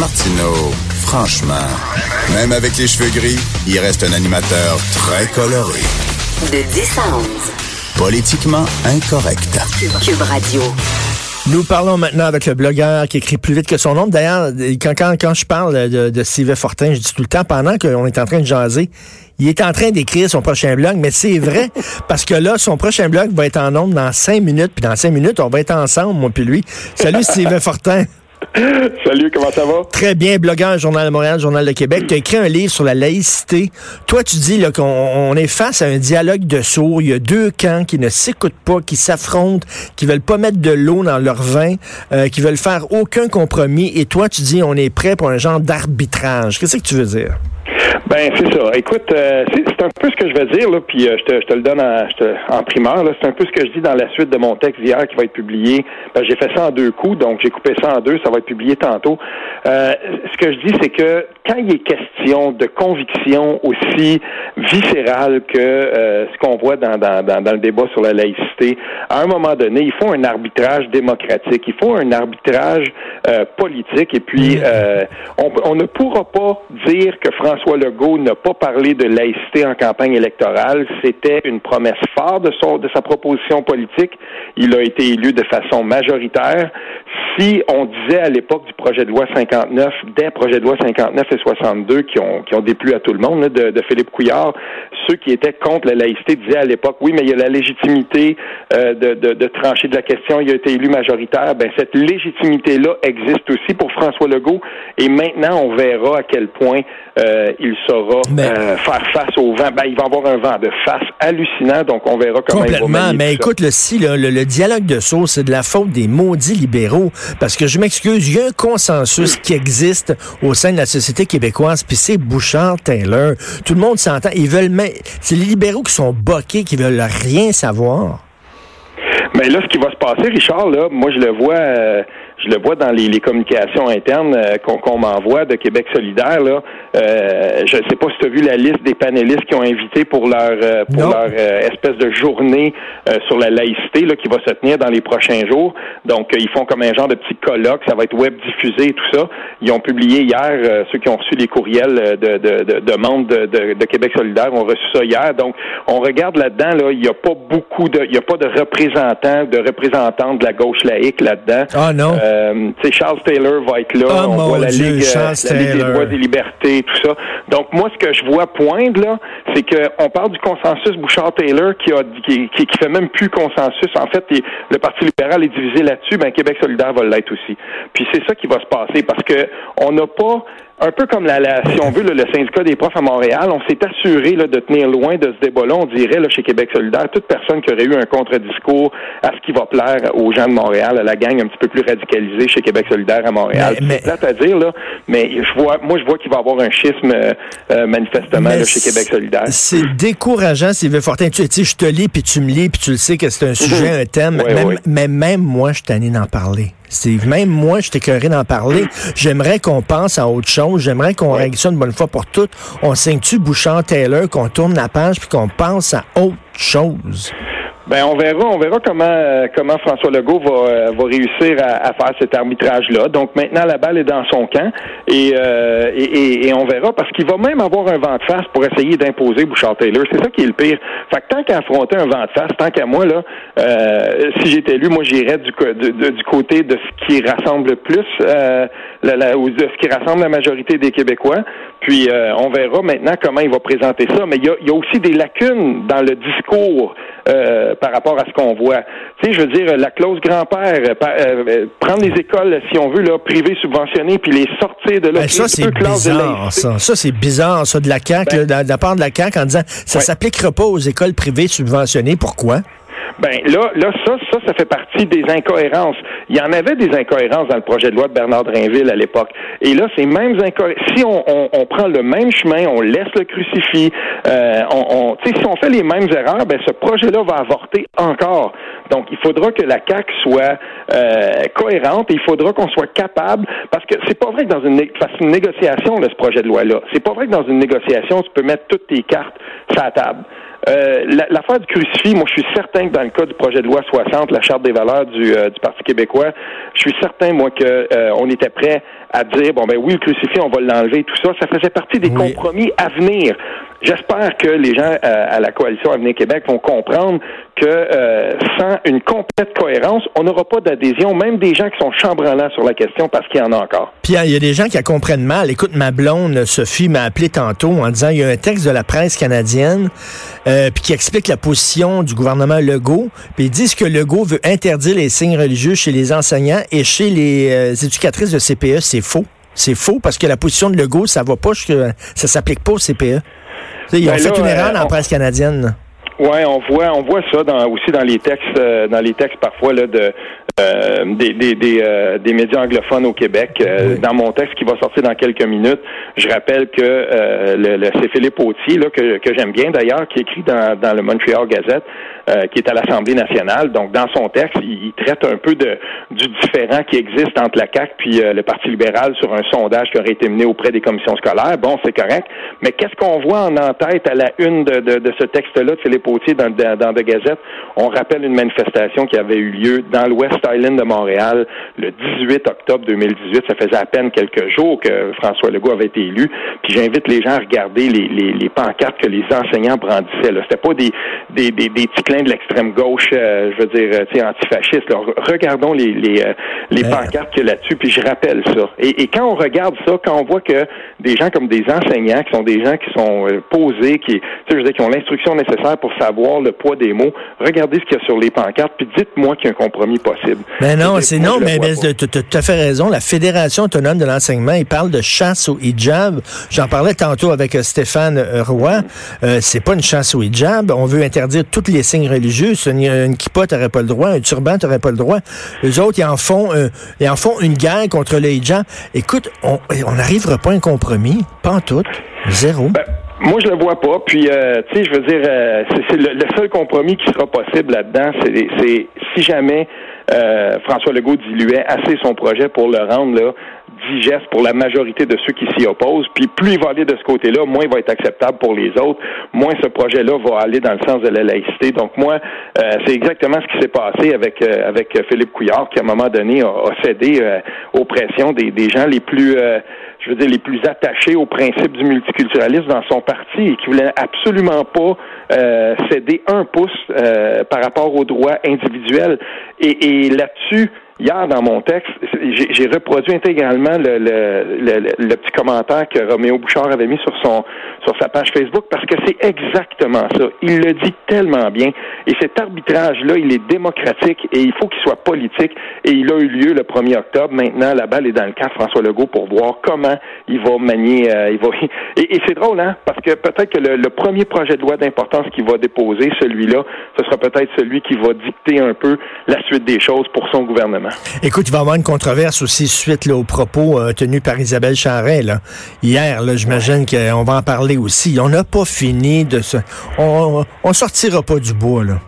Martineau, franchement, même avec les cheveux gris, il reste un animateur très coloré. De 10 à 11. Politiquement incorrect. Cube Radio. Nous parlons maintenant avec le blogueur qui écrit plus vite que son nom. D'ailleurs, quand, quand, quand je parle de, de Sylvain Fortin, je dis tout le temps, pendant qu'on est en train de jaser, il est en train d'écrire son prochain blog, mais c'est vrai, parce que là, son prochain blog va être en nombre dans cinq minutes, puis dans cinq minutes, on va être ensemble, moi puis lui. Salut, Sylvain Fortin. Salut, comment ça va? Très bien, blogueur, Journal de Montréal, Journal de Québec. Tu as écrit un livre sur la laïcité. Toi, tu dis qu'on on est face à un dialogue de sourds. Il y a deux camps qui ne s'écoutent pas, qui s'affrontent, qui veulent pas mettre de l'eau dans leur vin, euh, qui veulent faire aucun compromis. Et toi, tu dis on est prêt pour un genre d'arbitrage. Qu'est-ce que tu veux dire? Ben c'est ça. Écoute, euh, c'est un peu ce que je vais dire là, puis euh, je, te, je, te, le donne en, en primeur. C'est un peu ce que je dis dans la suite de mon texte d'hier qui va être publié. Ben, j'ai fait ça en deux coups, donc j'ai coupé ça en deux. Ça va être publié tantôt. Euh, ce que je dis, c'est que quand il est question de conviction aussi viscérale que euh, ce qu'on voit dans, dans, dans, dans, le débat sur la laïcité, à un moment donné, il faut un arbitrage démocratique, il faut un arbitrage euh, politique, et puis euh, on, on, ne pourra pas dire que François Legault n'a pas parlé de laïcité en campagne électorale. C'était une promesse phare de, son, de sa proposition politique. Il a été élu de façon majoritaire. Si on disait à l'époque du projet de loi 59, des projets de loi 59 et 62 qui ont, qui ont déplu à tout le monde, de, de Philippe Couillard, ceux qui étaient contre la laïcité disaient à l'époque, oui, mais il y a la légitimité euh, de, de, de, trancher de la question, il a été élu majoritaire. Ben, cette légitimité-là existe aussi pour François Legault. Et maintenant, on verra à quel point euh, il saura euh, faire face au vent. Ben, il va avoir un vent de face hallucinant, donc on verra comment Complètement, il va mais écoute, le, si, le, le, dialogue de sauce, c'est de la faute des maudits libéraux. Parce que je m'excuse, il y a un consensus qui existe au sein de la société québécoise, puis c'est Bouchard-Taylor. Tout le monde s'entend. Ils veulent, mais c'est les libéraux qui sont boqués, qui veulent rien savoir. Mais là, ce qui va se passer, Richard, là, moi, je le vois. Euh, je le vois dans les, les communications internes euh, qu'on m'envoie de Québec solidaire. Là. Euh, je ne sais pas si tu as vu la liste des panélistes qui ont invité pour leur euh, pour leur euh, espèce de journée sur la laïcité là, qui va se tenir dans les prochains jours. Donc, ils font comme un genre de petit colloque, ça va être web diffusé et tout ça. Ils ont publié hier, ceux qui ont reçu les courriels de, de, de, de membres de, de, de, Québec solidaire ont reçu ça hier. Donc, on regarde là-dedans, là, il n'y a pas beaucoup de, il n'y a pas de représentants, de représentants de la gauche laïque là-dedans. Ah non. Euh, Charles Taylor va être là. Oh, on voit la Dieu, Ligue, la Ligue des droits libertés, tout ça. Donc moi, ce que je vois poindre là, c'est qu'on parle du consensus Bouchard-Taylor qui a qui, qui, qui, fait même plus consensus. En fait, le Parti libéral est divisé là-dessus. Ben Québec solidaire va l'être aussi. Puis c'est ça qui va se passer parce que on n'a pas un peu comme la, la, si on veut, le, le syndicat des profs à Montréal, on s'est assuré là, de tenir loin de ce débat-là. On dirait là, chez Québec solidaire, toute personne qui aurait eu un contre-discours à ce qui va plaire aux gens de Montréal, à la gang un petit peu plus radicalisée chez Québec solidaire à Montréal. Mais, C'est plate à dire, là, mais je vois, moi, je vois qu'il va y avoir un schisme euh, manifestement là, chez Québec solidaire. C'est décourageant, Sylvain Fortin. Tu sais, je te lis, puis tu me lis, puis tu le sais que c'est un sujet, un thème. Oui, même, oui. Mais même moi, je t'en ai d'en parler. C'est même moi, je t'écœurais d'en parler. J'aimerais qu'on pense à autre chose. J'aimerais qu'on règle ça une bonne fois pour toutes. On signe-tu Bouchard-Taylor, qu'on tourne la page puis qu'on pense à autre chose? Ben on verra, on verra comment euh, comment François Legault va euh, va réussir à, faire cet arbitrage là. Donc maintenant la balle est dans son camp et euh, et, on verra parce qu'il va même avoir un vent de face pour essayer d'imposer Bouchard Taylor. C'est ça qui est le pire. Fait que tant qu'à affronter un vent de face, tant qu'à moi là, euh, si j'étais élu, moi j'irais du, du, du côté de ce qui rassemble le plus, la, ou de ce qui rassemble la majorité des Québécois. Puis euh, on verra maintenant comment il va présenter ça. Mais il y a, il y a aussi des lacunes dans le discours euh, par rapport à ce qu'on voit. Tu sais, je veux dire, la clause grand-père, euh, euh, prendre les écoles, si on veut, là, privées subventionnées, puis les sortir de là. Ben, ça, c'est bizarre, ça. Ça, c'est bizarre, ça, de la CAQ, ben, de la part de la CAQ, en disant, ça ouais. s'appliquera pas aux écoles privées subventionnées. Pourquoi? Ben là, là, ça, ça, ça fait partie des incohérences. Il y en avait des incohérences dans le projet de loi de Bernard Drinville à l'époque. Et là, ces mêmes incohérences. Si on, on, on, prend le même chemin, on laisse le crucifix, euh, on, on si on fait les mêmes erreurs, ben ce projet-là va avorter encore. Donc, il faudra que la CAC soit euh, cohérente et il faudra qu'on soit capable, parce que c'est pas vrai que dans une, une négociation de ce projet de loi-là, c'est pas vrai que dans une négociation, tu peux mettre toutes tes cartes sur la table. Euh, L'affaire du crucifix, moi, je suis certain que dans le cas du projet de loi 60, la charte des valeurs du, euh, du Parti québécois, je suis certain, moi, que euh, on était prêt à dire, bon, ben oui, le crucifix, on va l'enlever, tout ça. Ça faisait partie des compromis à venir. J'espère que les gens euh, à la coalition Avenir Québec vont comprendre que euh, sans une complète cohérence, on n'aura pas d'adhésion, même des gens qui sont chambranlants sur la question parce qu'il y en a encore. Puis il y a des gens qui la comprennent mal. Écoute, ma blonde Sophie m'a appelé tantôt en disant il y a un texte de la presse canadienne euh, puis qui explique la position du gouvernement Legault. Puis ils disent que Legault veut interdire les signes religieux chez les enseignants et chez les éducatrices de CPE. C'est faux. C'est faux parce que la position de Legault, ça va pas, ça s'applique pas au CPE. Ils ont ben fait une erreur dans la presse canadienne. Oui, on voit, on voit ça dans, aussi dans les textes, euh, dans les textes parfois là, de euh, des, des, des, euh, des, médias anglophones au Québec. Dans mon texte qui va sortir dans quelques minutes, je rappelle que le, c'est Philippe Autier, là, que, que j'aime bien d'ailleurs, qui écrit dans, dans le Montreal Gazette, qui est à l'Assemblée nationale. Donc, dans son texte, il, traite un peu de du différent qui existe entre la CAC puis le Parti libéral sur un sondage qui aurait été mené auprès des commissions scolaires. Bon, c'est correct. Mais qu'est-ce qu'on voit en en-tête à la une de, de, de ce texte-là de Philippe dans, dans, de Gazette, on rappelle une manifestation qui avait eu lieu dans l'Ouest Island de Montréal le 18 octobre 2018. Ça faisait à peine quelques jours que François Legault avait été élu. Puis j'invite les gens à regarder les, les, les pancartes que les enseignants brandissaient. C'était pas des, des, des, des clins de l'extrême gauche, euh, je veux dire, euh, antifascistes. Regardons les, les, euh, les pancartes qu'il y a là-dessus, puis je rappelle ça. Et, et, quand on regarde ça, quand on voit que des gens comme des enseignants, qui sont des gens qui sont posés, qui, je veux dire, qui ont l'instruction nécessaire pour savoir le poids des mots. Regardez ce qu'il y a sur les pancartes, puis dites-moi qu'il y a un compromis possible. Ben non, c'est non, mais, tu as à fait raison. La Fédération autonome de l'enseignement, il parle de chasse au hijab. J'en parlais tantôt avec Stéphane Roy. Euh, c'est pas une chasse au hijab. On veut interdire tous les signes religieux. Une, kippa, t'aurais pas le droit. Un turban, t'aurais pas le droit. Les autres, ils en font, ils en font une guerre contre le hijab. Écoute, on n'arrivera pas à un compromis. Pas en tout. Zéro. Ben, moi, je le vois pas. Puis, euh, tu sais, je veux dire, euh, c'est le, seul compromis qui sera possible là-dedans, c'est si jamais euh, François Legault diluait assez son projet pour le rendre là, digeste pour la majorité de ceux qui s'y opposent. Puis plus il va aller de ce côté-là, moins il va être acceptable pour les autres, moins ce projet-là va aller dans le sens de la laïcité. Donc moi, c'est exactement ce qui s'est passé avec avec Philippe Couillard, qui à un moment donné a, cédé aux pressions des gens les plus je veux dire, les plus attachés au principe du multiculturalisme dans son parti et qui voulaient absolument pas euh, céder un pouce euh, par rapport aux droits individuels. Et, et là-dessus, Hier, dans mon texte, j'ai reproduit intégralement le, le, le, petit commentaire que Roméo Bouchard avait mis sur son sur sa page Facebook parce que c'est exactement ça. Il le dit tellement bien. Et cet arbitrage-là, il est démocratique et il faut qu'il soit politique. Et il a eu lieu le 1er octobre. Maintenant, la balle est dans le camp de François Legault pour voir comment il va manier. Euh, il va... Et, et c'est drôle, hein, parce que peut-être que le, premier projet de loi d'importance qu'il va déposer, celui-là, ce sera peut-être celui qui va dicter un peu la suite des choses pour son gouvernement. Écoute, il va y avoir une controverse aussi suite là, aux propos euh, tenus par Isabelle Charret. Là. Hier, là, j'imagine qu'on va en parler aussi. On n'a pas fini de se... On, on sortira pas du bois, là.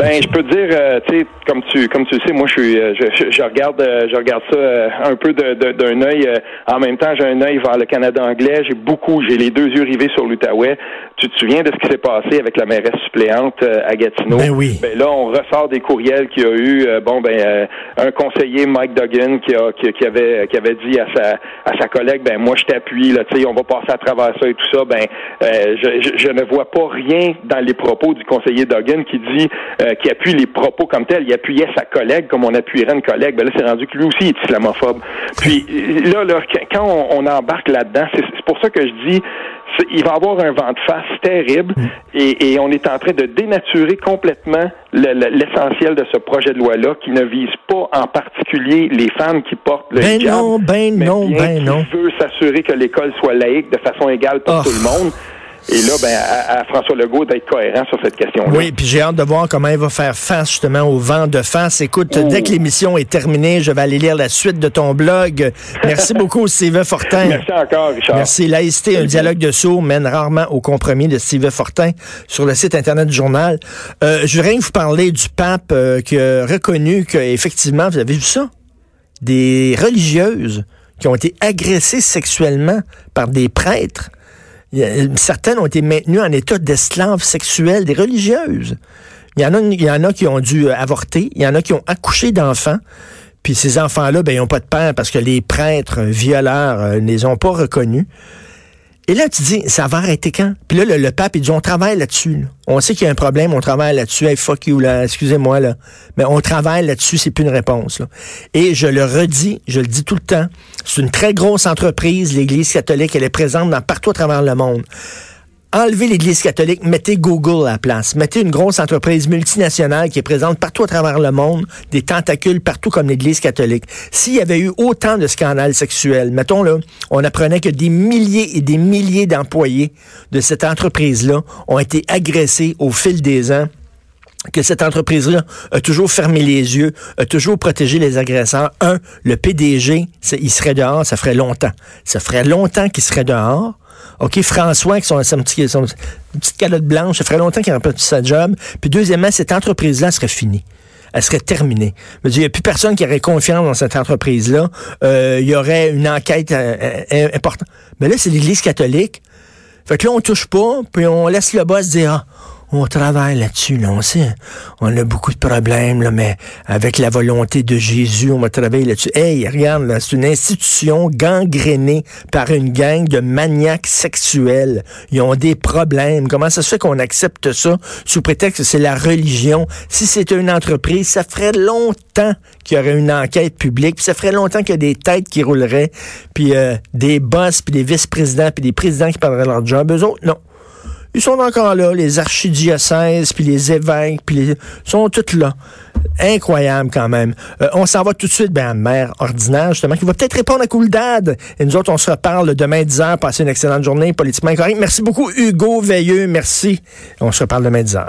Ben, je peux te dire, euh, tu sais, comme tu comme tu le sais, moi, je suis, euh, je, je, regarde, euh, je regarde ça un peu d'un œil. en même temps, j'ai un œil vers le Canada anglais. J'ai beaucoup, j'ai les deux yeux rivés sur l'Outaouais. Tu te souviens de ce qui s'est passé avec la mairesse suppléante à Gatineau? Ben oui. Ben là, on ressort des courriels qu'il y a eu. bon, ben, un conseiller, Mike Duggan, qui a qui, avait qui avait dit à sa à sa collègue, ben moi, je t'appuie. Là, tu sais, on va passer à travers ça et tout ça. Ben, je, je, je, ne vois pas rien dans les propos du conseiller Duggan qui dit euh, qui appuie les propos comme tels. Il appuyait sa collègue comme on appuierait une collègue. Ben là, c'est rendu que lui aussi est islamophobe. Puis là, là quand on, embarque là-dedans, c'est pour ça que je dis il va avoir un vent de face terrible mm. et, on est en train de dénaturer complètement l'essentiel de ce projet de loi-là qui ne vise pas en particulier les femmes qui portent le ben non, ben non, ben non. Veut s'assurer que l'école soit laïque de façon égale pour oh. tout le monde. Et là, ben, à, François Legault d'être cohérent sur cette question-là. Oui, puis j'ai hâte de voir comment il va faire face justement au vent de face. Écoute, dès que l'émission est terminée, je vais aller lire la suite de ton blog. Merci beaucoup, Steve Fortin. Merci encore, Richard. Merci. Laïcité, un dialogue de sourds mène rarement au compromis de Steve Fortin sur le site Internet du journal. Euh, je voudrais vous parler du pape euh, qui a reconnu qu'effectivement, vous avez vu ça? Des religieuses qui ont été agressées sexuellement par des prêtres certaines ont été maintenues en état d'esclaves sexuels, des religieuses. Il y, en a, il y en a qui ont dû euh, avorter, il y en a qui ont accouché d'enfants. Puis ces enfants-là, ben, ils n'ont pas de père parce que les prêtres violeurs euh, ne les ont pas reconnus. Et là, tu dis, ça va arrêter quand? Puis là, le, pape, il dit, on travaille là-dessus. On sait qu'il y a un problème, on travaille là-dessus. Hey, fuck you, là, excusez-moi, là. Mais on travaille là-dessus, c'est plus une réponse. Là. Et je le redis, je le dis tout le temps, c'est une très grosse entreprise, l'Église catholique, elle est présente dans partout à travers le monde enlevez l'Église catholique, mettez Google à la place. Mettez une grosse entreprise multinationale qui est présente partout à travers le monde, des tentacules partout comme l'Église catholique. S'il y avait eu autant de scandales sexuels, mettons là, on apprenait que des milliers et des milliers d'employés de cette entreprise-là ont été agressés au fil des ans que cette entreprise-là a toujours fermé les yeux, a toujours protégé les agresseurs. Un, le PDG, il serait dehors, ça ferait longtemps. Ça ferait longtemps qu'il serait dehors. OK, François, qui son, son, son, petite calotte blanche, ça ferait longtemps qu'il n'aurait pas sa job. Puis deuxièmement, cette entreprise-là serait finie elle serait terminée. il n'y a plus personne qui aurait confiance dans cette entreprise-là. Euh, il y aurait une enquête euh, euh, importante. Mais là, c'est l'Église catholique. Fait que là, on touche pas, puis on laisse le boss dire, ah, on travaille là-dessus, là, on sait, on a beaucoup de problèmes, là, mais avec la volonté de Jésus, on va travailler là-dessus. Hey, regarde, là, c'est une institution gangrénée par une gang de maniaques sexuels. Ils ont des problèmes. Comment ça se fait qu'on accepte ça sous prétexte que c'est la religion? Si c'était une entreprise, ça ferait longtemps qu'il y aurait une enquête publique, puis ça ferait longtemps qu'il y a des têtes qui rouleraient, puis euh, des boss, puis des vice-présidents, puis des présidents qui perdraient leur job. Eux autres, non. Ils sont encore là, les archidiocèses, puis les évêques, puis les... sont tous là. Incroyable quand même. Euh, on s'en va tout de suite, ben, mère ordinaire, justement, qui va peut-être répondre à Couldad. Et nous autres, on se reparle demain 10h. Passez une excellente journée, politiquement incorrect. Merci beaucoup, Hugo Veilleux. Merci. On se reparle demain 10h.